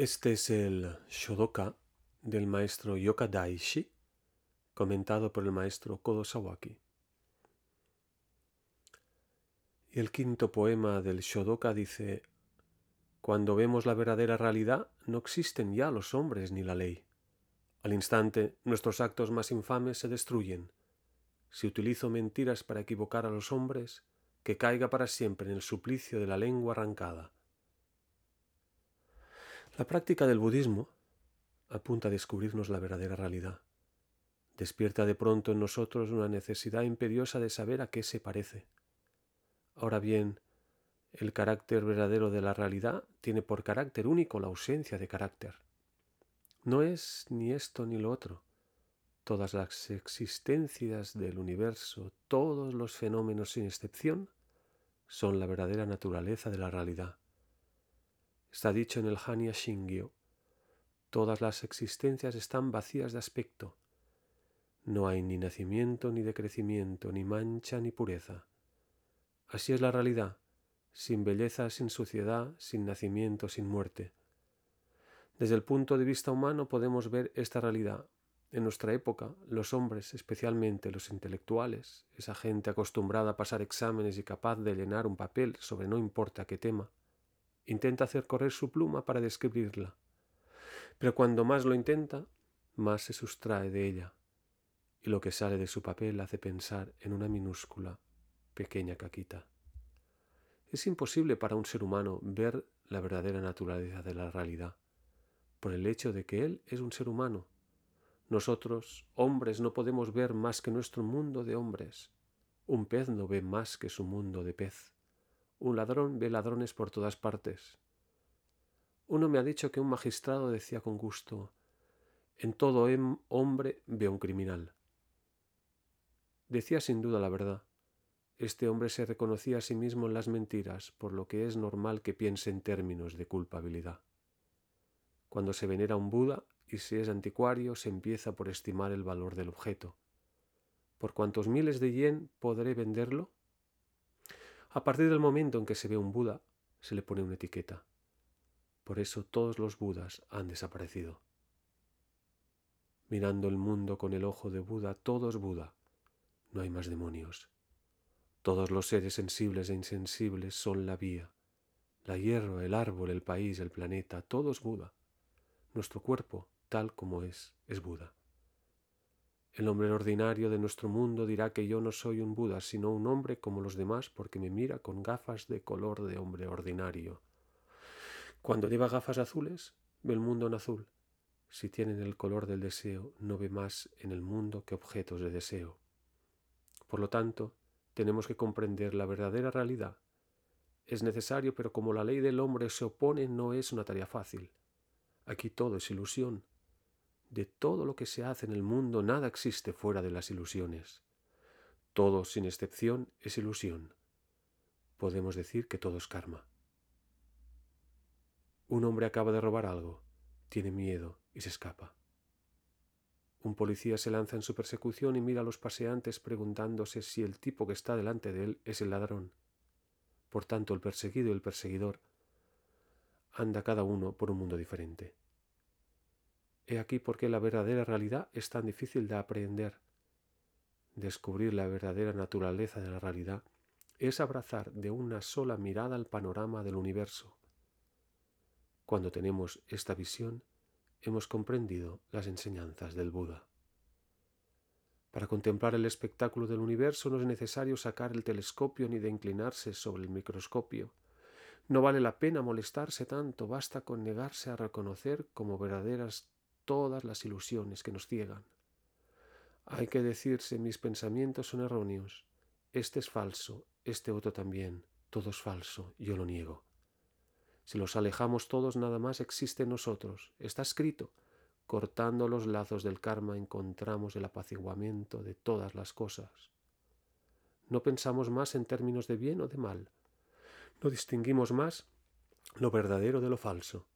Este es el Shodoka del maestro Yoka Daishi, comentado por el maestro Kodo Sawaki. Y el quinto poema del Shodoka dice, Cuando vemos la verdadera realidad, no existen ya los hombres ni la ley. Al instante, nuestros actos más infames se destruyen. Si utilizo mentiras para equivocar a los hombres, que caiga para siempre en el suplicio de la lengua arrancada. La práctica del budismo apunta a descubrirnos la verdadera realidad. Despierta de pronto en nosotros una necesidad imperiosa de saber a qué se parece. Ahora bien, el carácter verdadero de la realidad tiene por carácter único la ausencia de carácter. No es ni esto ni lo otro. Todas las existencias del universo, todos los fenómenos sin excepción, son la verdadera naturaleza de la realidad. Está dicho en el Hanya Shingyo, todas las existencias están vacías de aspecto. No hay ni nacimiento ni decrecimiento, ni mancha ni pureza. Así es la realidad, sin belleza, sin suciedad, sin nacimiento, sin muerte. Desde el punto de vista humano podemos ver esta realidad. En nuestra época, los hombres, especialmente los intelectuales, esa gente acostumbrada a pasar exámenes y capaz de llenar un papel sobre no importa qué tema, intenta hacer correr su pluma para describirla. Pero cuando más lo intenta, más se sustrae de ella, y lo que sale de su papel hace pensar en una minúscula pequeña caquita. Es imposible para un ser humano ver la verdadera naturaleza de la realidad, por el hecho de que él es un ser humano. Nosotros, hombres, no podemos ver más que nuestro mundo de hombres. Un pez no ve más que su mundo de pez. Un ladrón ve ladrones por todas partes. Uno me ha dicho que un magistrado decía con gusto, en todo hombre ve un criminal. Decía sin duda la verdad. Este hombre se reconocía a sí mismo en las mentiras, por lo que es normal que piense en términos de culpabilidad. Cuando se venera un Buda y se es anticuario, se empieza por estimar el valor del objeto. ¿Por cuántos miles de yen podré venderlo? A partir del momento en que se ve un Buda, se le pone una etiqueta. Por eso todos los Budas han desaparecido. Mirando el mundo con el ojo de Buda, todo es Buda. No hay más demonios. Todos los seres sensibles e insensibles son la vía. La hierba, el árbol, el país, el planeta, todo es Buda. Nuestro cuerpo, tal como es, es Buda. El hombre ordinario de nuestro mundo dirá que yo no soy un Buda, sino un hombre como los demás porque me mira con gafas de color de hombre ordinario. Cuando lleva gafas azules, ve el mundo en azul. Si tienen el color del deseo, no ve más en el mundo que objetos de deseo. Por lo tanto, tenemos que comprender la verdadera realidad. Es necesario, pero como la ley del hombre se opone, no es una tarea fácil. Aquí todo es ilusión. De todo lo que se hace en el mundo, nada existe fuera de las ilusiones. Todo, sin excepción, es ilusión. Podemos decir que todo es karma. Un hombre acaba de robar algo, tiene miedo y se escapa. Un policía se lanza en su persecución y mira a los paseantes preguntándose si el tipo que está delante de él es el ladrón. Por tanto, el perseguido y el perseguidor anda cada uno por un mundo diferente. He aquí por qué la verdadera realidad es tan difícil de aprender. Descubrir la verdadera naturaleza de la realidad es abrazar de una sola mirada el panorama del universo. Cuando tenemos esta visión, hemos comprendido las enseñanzas del Buda. Para contemplar el espectáculo del universo no es necesario sacar el telescopio ni de inclinarse sobre el microscopio. No vale la pena molestarse tanto, basta con negarse a reconocer como verdaderas todas las ilusiones que nos ciegan. Hay que decirse mis pensamientos son erróneos, este es falso, este otro también, todo es falso, yo lo niego. Si los alejamos todos, nada más existe en nosotros. Está escrito. Cortando los lazos del karma encontramos el apaciguamiento de todas las cosas. No pensamos más en términos de bien o de mal. No distinguimos más lo verdadero de lo falso.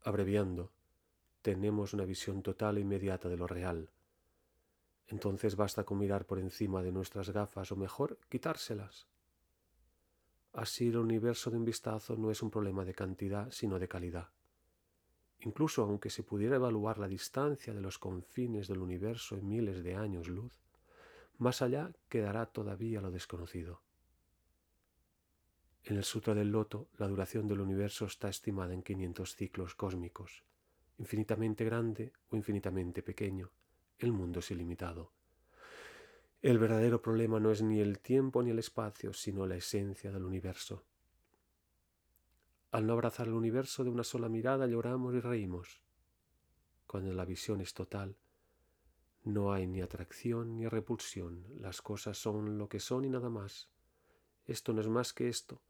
Abreviando, tenemos una visión total e inmediata de lo real. Entonces basta con mirar por encima de nuestras gafas o mejor quitárselas. Así el universo de un vistazo no es un problema de cantidad, sino de calidad. incluso aunque se pudiera evaluar la distancia de los confines del universo en miles de años luz, más allá quedará todavía lo desconocido. En el Sutra del Loto, la duración del universo está estimada en 500 ciclos cósmicos. Infinitamente grande o infinitamente pequeño, el mundo es ilimitado. El verdadero problema no es ni el tiempo ni el espacio, sino la esencia del universo. Al no abrazar el universo de una sola mirada lloramos y reímos. Cuando la visión es total, no hay ni atracción ni repulsión, las cosas son lo que son y nada más. Esto no es más que esto,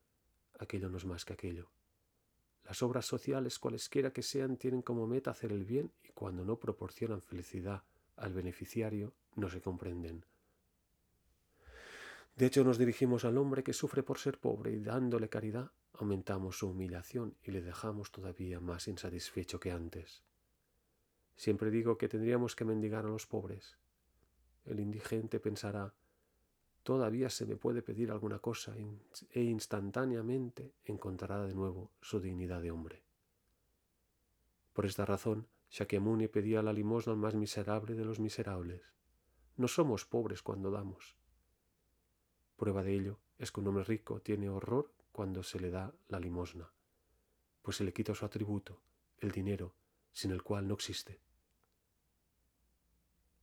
aquello no es más que aquello. Las obras sociales, cualesquiera que sean, tienen como meta hacer el bien y cuando no proporcionan felicidad al beneficiario, no se comprenden. De hecho, nos dirigimos al hombre que sufre por ser pobre y dándole caridad, aumentamos su humillación y le dejamos todavía más insatisfecho que antes. Siempre digo que tendríamos que mendigar a los pobres. El indigente pensará, todavía se me puede pedir alguna cosa e instantáneamente encontrará de nuevo su dignidad de hombre. Por esta razón, Shakyamuni pedía la limosna al más miserable de los miserables. No somos pobres cuando damos. Prueba de ello es que un hombre rico tiene horror cuando se le da la limosna, pues se le quita su atributo, el dinero, sin el cual no existe.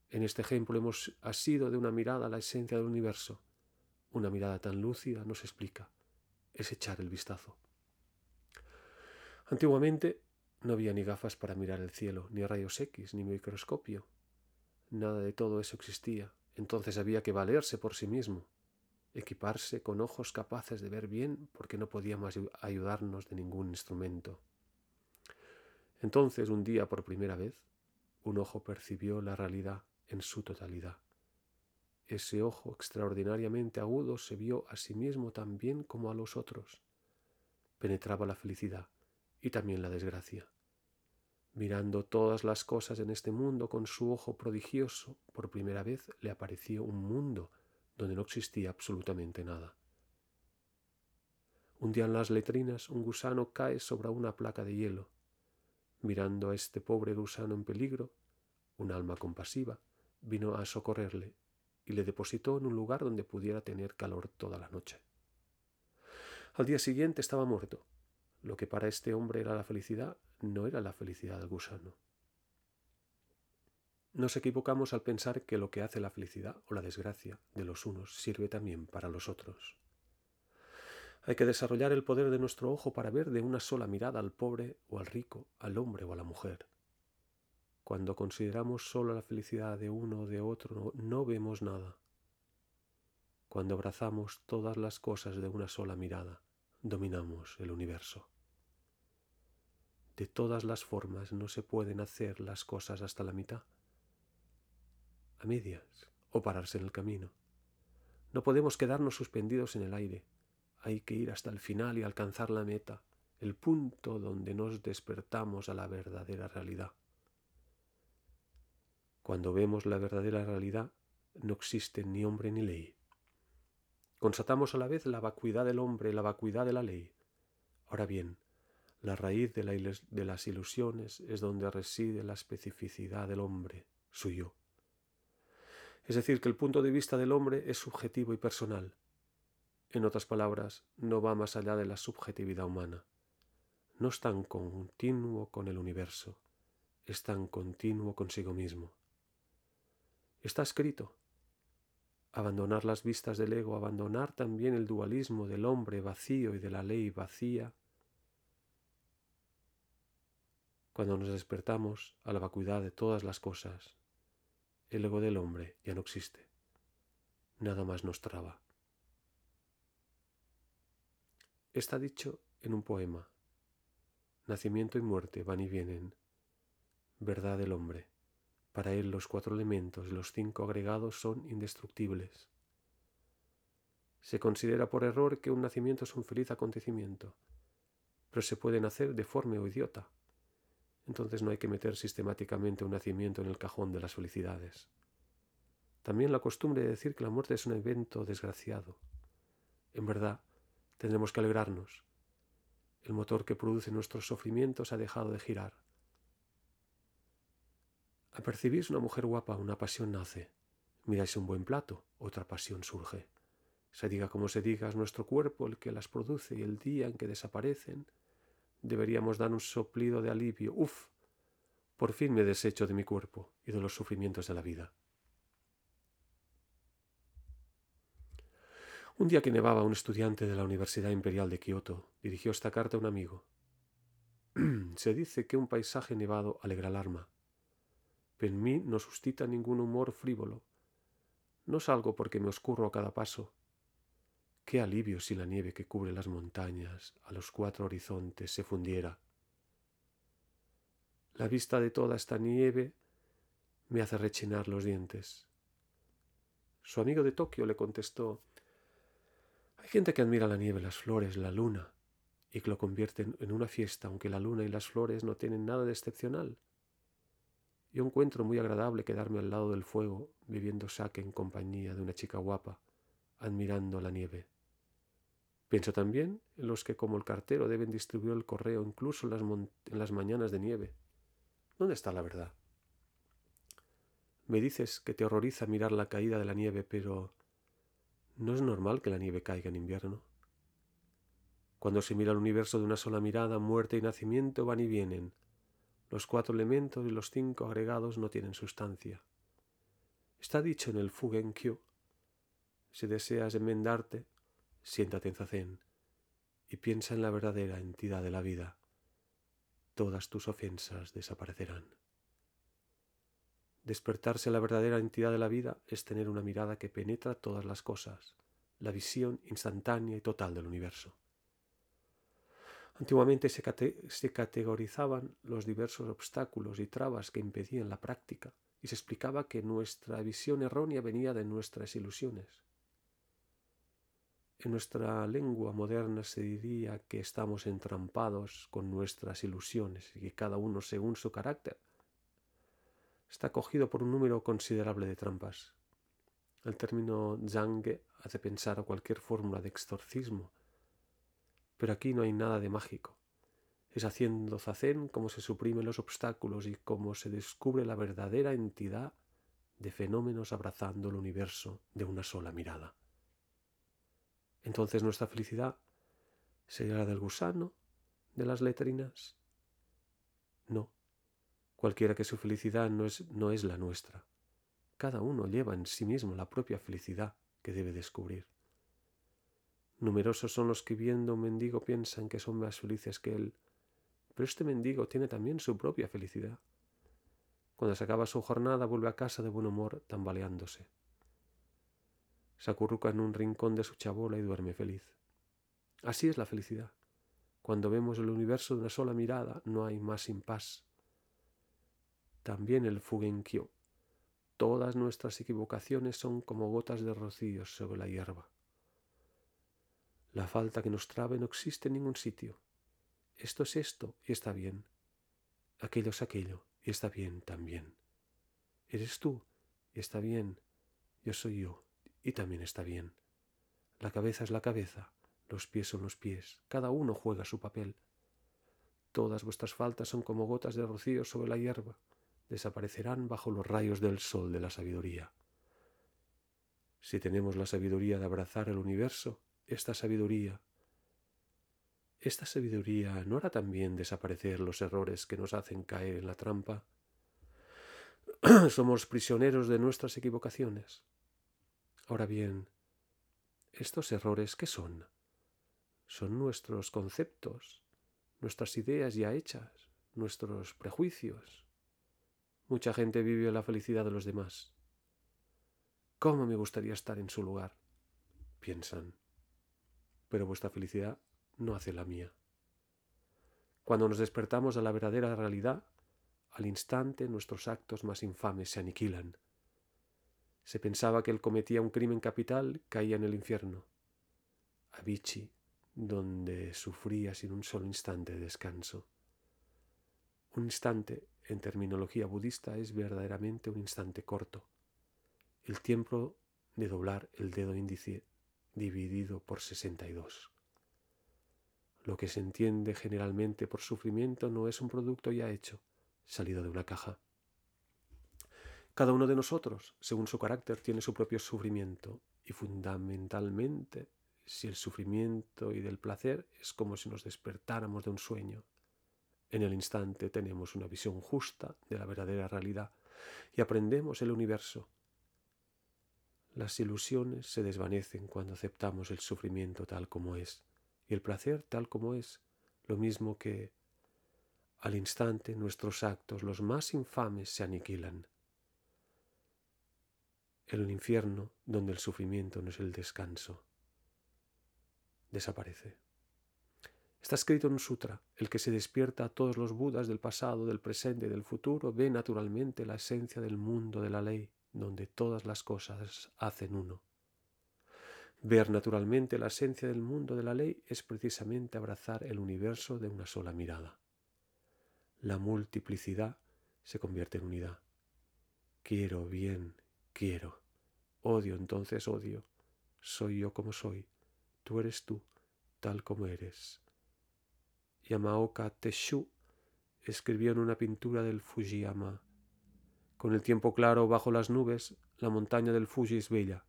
En este ejemplo hemos asido de una mirada a la esencia del universo. Una mirada tan lúcida nos explica. Es echar el vistazo. Antiguamente no había ni gafas para mirar el cielo, ni rayos X, ni microscopio. Nada de todo eso existía. Entonces había que valerse por sí mismo, equiparse con ojos capaces de ver bien porque no podíamos ayudarnos de ningún instrumento. Entonces, un día por primera vez, un ojo percibió la realidad en su totalidad. Ese ojo extraordinariamente agudo se vio a sí mismo tan bien como a los otros. Penetraba la felicidad y también la desgracia. Mirando todas las cosas en este mundo con su ojo prodigioso, por primera vez le apareció un mundo donde no existía absolutamente nada. Un día en las letrinas un gusano cae sobre una placa de hielo. Mirando a este pobre gusano en peligro, un alma compasiva vino a socorrerle y le depositó en un lugar donde pudiera tener calor toda la noche. Al día siguiente estaba muerto. Lo que para este hombre era la felicidad no era la felicidad del gusano. Nos equivocamos al pensar que lo que hace la felicidad o la desgracia de los unos sirve también para los otros. Hay que desarrollar el poder de nuestro ojo para ver de una sola mirada al pobre o al rico, al hombre o a la mujer. Cuando consideramos solo la felicidad de uno o de otro, no vemos nada. Cuando abrazamos todas las cosas de una sola mirada, dominamos el universo. De todas las formas no se pueden hacer las cosas hasta la mitad, a medias o pararse en el camino. No podemos quedarnos suspendidos en el aire. Hay que ir hasta el final y alcanzar la meta, el punto donde nos despertamos a la verdadera realidad. Cuando vemos la verdadera realidad, no existe ni hombre ni ley. Constatamos a la vez la vacuidad del hombre, la vacuidad de la ley. Ahora bien, la raíz de, las ilusiones es donde reside la especificidad del hombre, suyo. Es decir, que el punto de vista del hombre es subjetivo y personal. En otras palabras, no va más allá de la subjetividad humana. No es tan continuo con el universo, es tan continuo consigo mismo. Está escrito. Abandonar las vistas del ego, abandonar también el dualismo del hombre vacío y de la ley vacía. Cuando nos despertamos a la vacuidad de todas las cosas, el ego del hombre ya no existe. Nada más nos traba. Está dicho en un poema. Nacimiento y muerte van y vienen. Verdad del hombre. Para él los cuatro elementos y los cinco agregados son indestructibles. Se considera por error que un nacimiento es un feliz acontecimiento, pero se puede nacer deforme o idiota. Entonces no hay que meter sistemáticamente un nacimiento en el cajón de las felicidades. También la costumbre de decir que la muerte es un evento desgraciado. En verdad, tendremos que alegrarnos. El motor que produce nuestros sufrimientos ha dejado de girar. Apercibís una mujer guapa, una pasión nace. Miráis un buen plato, otra pasión surge. Se diga como se diga, es nuestro cuerpo el que las produce y el día en que desaparecen, deberíamos dar un soplido de alivio. Uf, por fin me desecho de mi cuerpo y de los sufrimientos de la vida. Un día que nevaba, un estudiante de la Universidad Imperial de Kioto dirigió esta carta a un amigo. Se dice que un paisaje nevado alegra el alma, en mí no suscita ningún humor frívolo. No salgo porque me oscurro a cada paso, Qué alivio si la nieve que cubre las montañas a los cuatro horizontes se fundiera. La vista de toda esta nieve me hace rechinar los dientes. Su amigo de Tokio le contestó Hay gente que admira la nieve, las flores, la luna, y que lo convierten en una fiesta, aunque la luna y las flores no tienen nada de excepcional. Yo encuentro muy agradable quedarme al lado del fuego, bebiendo sake en compañía de una chica guapa, admirando la nieve. Pienso también en los que como el cartero deben distribuir el correo incluso en las, mañanas de nieve. ¿Dónde está la verdad? Me dices que te horroriza mirar la caída de la nieve, pero ¿no es normal que la nieve caiga en invierno? Cuando se mira el universo de una sola mirada, muerte y nacimiento van y vienen. Los cuatro elementos y los cinco agregados no tienen sustancia. Está dicho en el Fugenkyo. Si deseas enmendarte, siéntate en Zazen y piensa en la verdadera entidad de la vida. Todas tus ofensas desaparecerán. Despertarse a la verdadera entidad de la vida es tener una mirada que penetra todas las cosas, la visión instantánea y total del universo. Antiguamente se, categorizaban los diversos obstáculos y trabas que impedían la práctica y se explicaba que nuestra visión errónea venía de nuestras ilusiones. En nuestra lengua moderna se diría que estamos entrampados con nuestras ilusiones y que cada uno, según su carácter, está cogido por un número considerable de trampas. El término zange hace pensar a cualquier fórmula de exorcismo, pero aquí no hay nada de mágico. Es haciendo zazen como se suprimen los obstáculos y como se descubre la verdadera entidad de fenómenos abrazando el universo de una sola mirada. Entonces nuestra felicidad sería la del gusano, de las letrinas. No, cualquiera que su felicidad no es, no es la nuestra. Cada uno lleva en sí mismo la propia felicidad que debe descubrir. Numerosos son los que viendo un mendigo piensan que son más felices que él, pero este mendigo tiene también su propia felicidad. Cuando se acaba su jornada vuelve a casa de buen humor tambaleándose se acurruca en un rincón de su chabola y duerme feliz. Así es la felicidad. Cuando vemos el universo de una sola mirada, no hay más impas. También el Fugenkyo. Todas nuestras equivocaciones son como gotas de rocío sobre la hierba. La falta que nos trabe no existe en ningún sitio. Esto es esto y está bien. Aquello es aquello y está bien también. Eres tú y está bien. Yo soy yo y también está bien. La cabeza es la cabeza, los pies son los pies, cada uno juega su papel. Todas vuestras faltas son como gotas de rocío sobre la hierba, desaparecerán bajo los rayos del sol de la sabiduría. Si tenemos la sabiduría de abrazar el universo, esta sabiduría, esta sabiduría no hará también desaparecer los errores que nos hacen caer en la trampa. Somos prisioneros de nuestras equivocaciones. Ahora bien, ¿estos errores qué son? Son nuestros conceptos, nuestras ideas ya hechas, nuestros prejuicios. Mucha gente vive la felicidad de los demás. ¿Cómo me gustaría estar en su lugar? piensan. Pero vuestra felicidad no hace la mía. Cuando nos despertamos a la verdadera realidad, al instante nuestros actos más infames se aniquilan se pensaba que él cometía un crimen capital, caía en el infierno. Avicii, donde sufría sin un solo instante de descanso. Un instante, en terminología budista, es verdaderamente un instante corto. El tiempo de doblar el dedo índice dividido por 62. Lo que se entiende generalmente por sufrimiento no es un producto ya hecho, salido de una caja. Cada uno de nosotros, según su carácter, tiene su propio sufrimiento y fundamentalmente si el sufrimiento y del placer es como si nos despertáramos de un sueño. En el instante tenemos una visión justa de la verdadera realidad y aprendemos el universo. Las ilusiones se desvanecen cuando aceptamos el sufrimiento tal como es y el placer tal como es, lo mismo que al instante nuestros actos, los más infames, se aniquilan. El infierno, donde el sufrimiento no es el descanso, desaparece. Está escrito en un sutra, el que se despierta a todos los budas del pasado, del presente y del futuro, ve naturalmente la esencia del mundo de la ley, donde todas las cosas hacen uno. Ver naturalmente la esencia del mundo de la ley es precisamente abrazar el universo de una sola mirada. La multiplicidad se convierte en unidad. Quiero bien, quiero. Odio entonces odio. Soy yo como soy. Tú eres tú, tal como eres. Yamaoka Teshu escribió en una pintura del Fujiyama. Con el tiempo claro bajo las nubes, la montaña del Fuji es bella,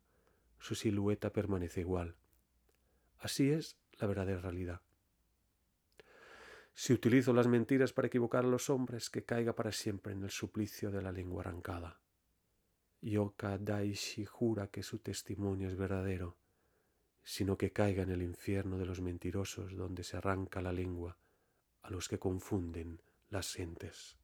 su silueta permanece igual. Así es la verdadera realidad. Si utilizo las mentiras para equivocar a los hombres, que caiga para siempre en el suplicio de la lengua arrancada. Yoka Daishi jura que su testimonio es verdadero, sino que caiga en el infierno de los mentirosos donde se arranca la lengua a los que confunden las gentes.